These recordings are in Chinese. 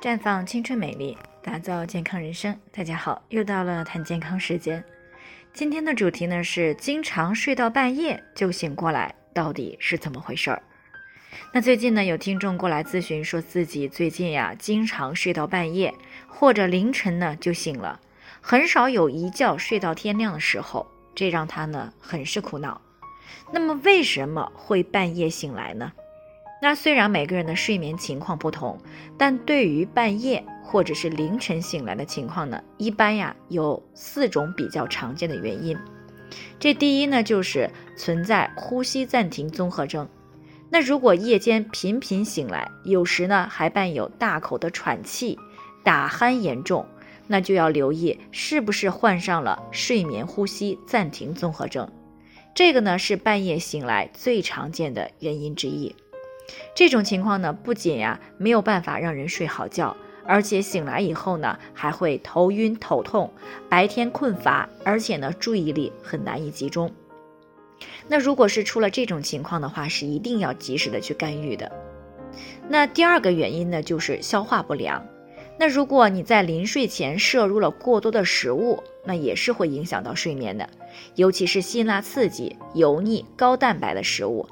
绽放青春美丽，打造健康人生。大家好，又到了谈健康时间。今天的主题呢是经常睡到半夜就醒过来，到底是怎么回事儿？那最近呢有听众过来咨询，说自己最近呀经常睡到半夜，或者凌晨呢就醒了，很少有一觉睡到天亮的时候，这让他呢很是苦恼。那么为什么会半夜醒来呢？那虽然每个人的睡眠情况不同，但对于半夜或者是凌晨醒来的情况呢，一般呀有四种比较常见的原因。这第一呢就是存在呼吸暂停综合征。那如果夜间频频醒来，有时呢还伴有大口的喘气、打鼾严重，那就要留意是不是患上了睡眠呼吸暂停综合征。这个呢是半夜醒来最常见的原因之一。这种情况呢，不仅呀没有办法让人睡好觉，而且醒来以后呢，还会头晕头痛，白天困乏，而且呢注意力很难以集中。那如果是出了这种情况的话，是一定要及时的去干预的。那第二个原因呢，就是消化不良。那如果你在临睡前摄入了过多的食物，那也是会影响到睡眠的，尤其是辛辣刺激、油腻、高蛋白的食物。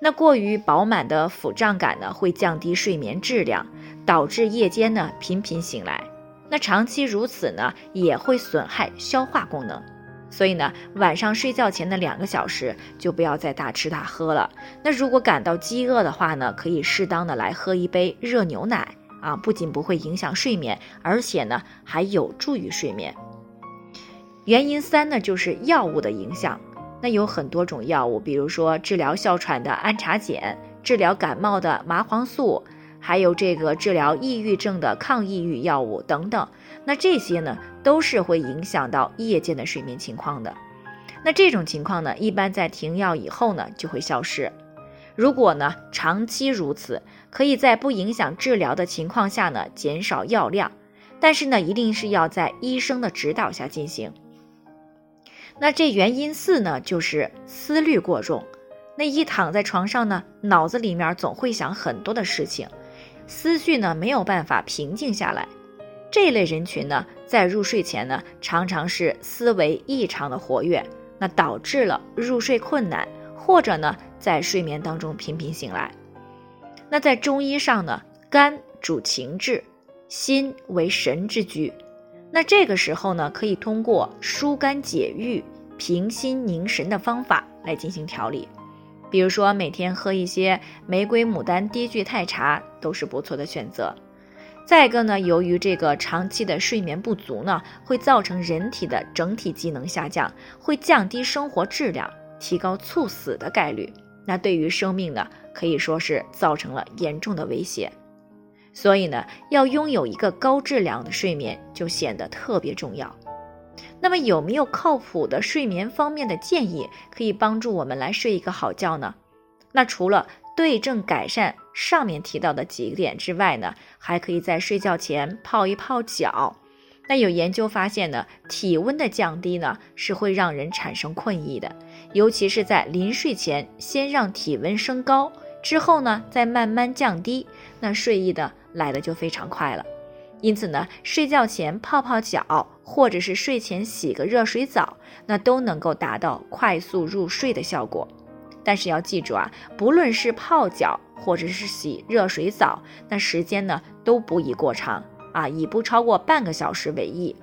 那过于饱满的腹胀感呢，会降低睡眠质量，导致夜间呢频频醒来。那长期如此呢，也会损害消化功能。所以呢，晚上睡觉前的两个小时就不要再大吃大喝了。那如果感到饥饿的话呢，可以适当的来喝一杯热牛奶啊，不仅不会影响睡眠，而且呢还有助于睡眠。原因三呢，就是药物的影响。那有很多种药物，比如说治疗哮喘的氨茶碱，治疗感冒的麻黄素，还有这个治疗抑郁症的抗抑郁药物等等。那这些呢，都是会影响到夜间的睡眠情况的。那这种情况呢，一般在停药以后呢，就会消失。如果呢长期如此，可以在不影响治疗的情况下呢，减少药量，但是呢，一定是要在医生的指导下进行。那这原因四呢，就是思虑过重。那一躺在床上呢，脑子里面总会想很多的事情，思绪呢没有办法平静下来。这类人群呢，在入睡前呢，常常是思维异常的活跃，那导致了入睡困难，或者呢，在睡眠当中频频醒来。那在中医上呢，肝主情志，心为神之居。那这个时候呢，可以通过疏肝解郁、平心凝神的方法来进行调理，比如说每天喝一些玫瑰牡丹低聚肽茶都是不错的选择。再一个呢，由于这个长期的睡眠不足呢，会造成人体的整体机能下降，会降低生活质量，提高猝死的概率。那对于生命呢，可以说是造成了严重的威胁。所以呢，要拥有一个高质量的睡眠就显得特别重要。那么有没有靠谱的睡眠方面的建议，可以帮助我们来睡一个好觉呢？那除了对症改善上面提到的几点之外呢，还可以在睡觉前泡一泡脚。那有研究发现呢，体温的降低呢是会让人产生困意的，尤其是在临睡前先让体温升高，之后呢再慢慢降低，那睡意的。来的就非常快了，因此呢，睡觉前泡泡脚，或者是睡前洗个热水澡，那都能够达到快速入睡的效果。但是要记住啊，不论是泡脚或者是洗热水澡，那时间呢都不宜过长啊，以不超过半个小时为宜。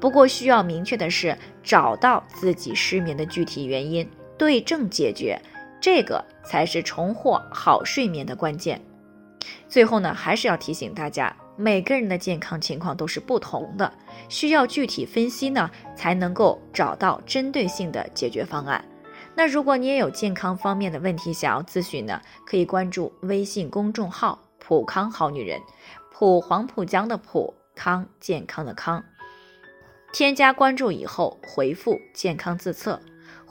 不过需要明确的是，找到自己失眠的具体原因，对症解决，这个才是重获好睡眠的关键。最后呢，还是要提醒大家，每个人的健康情况都是不同的，需要具体分析呢，才能够找到针对性的解决方案。那如果你也有健康方面的问题想要咨询呢，可以关注微信公众号“普康好女人”，普黄浦江的普康健康的康，添加关注以后回复“健康自测”。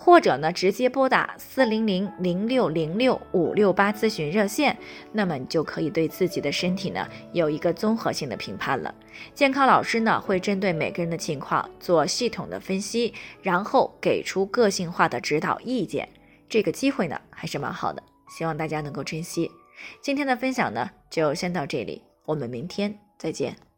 或者呢，直接拨打四零零零六零六五六八咨询热线，那么你就可以对自己的身体呢有一个综合性的评判了。健康老师呢会针对每个人的情况做系统的分析，然后给出个性化的指导意见。这个机会呢还是蛮好的，希望大家能够珍惜。今天的分享呢就先到这里。我们明天再见。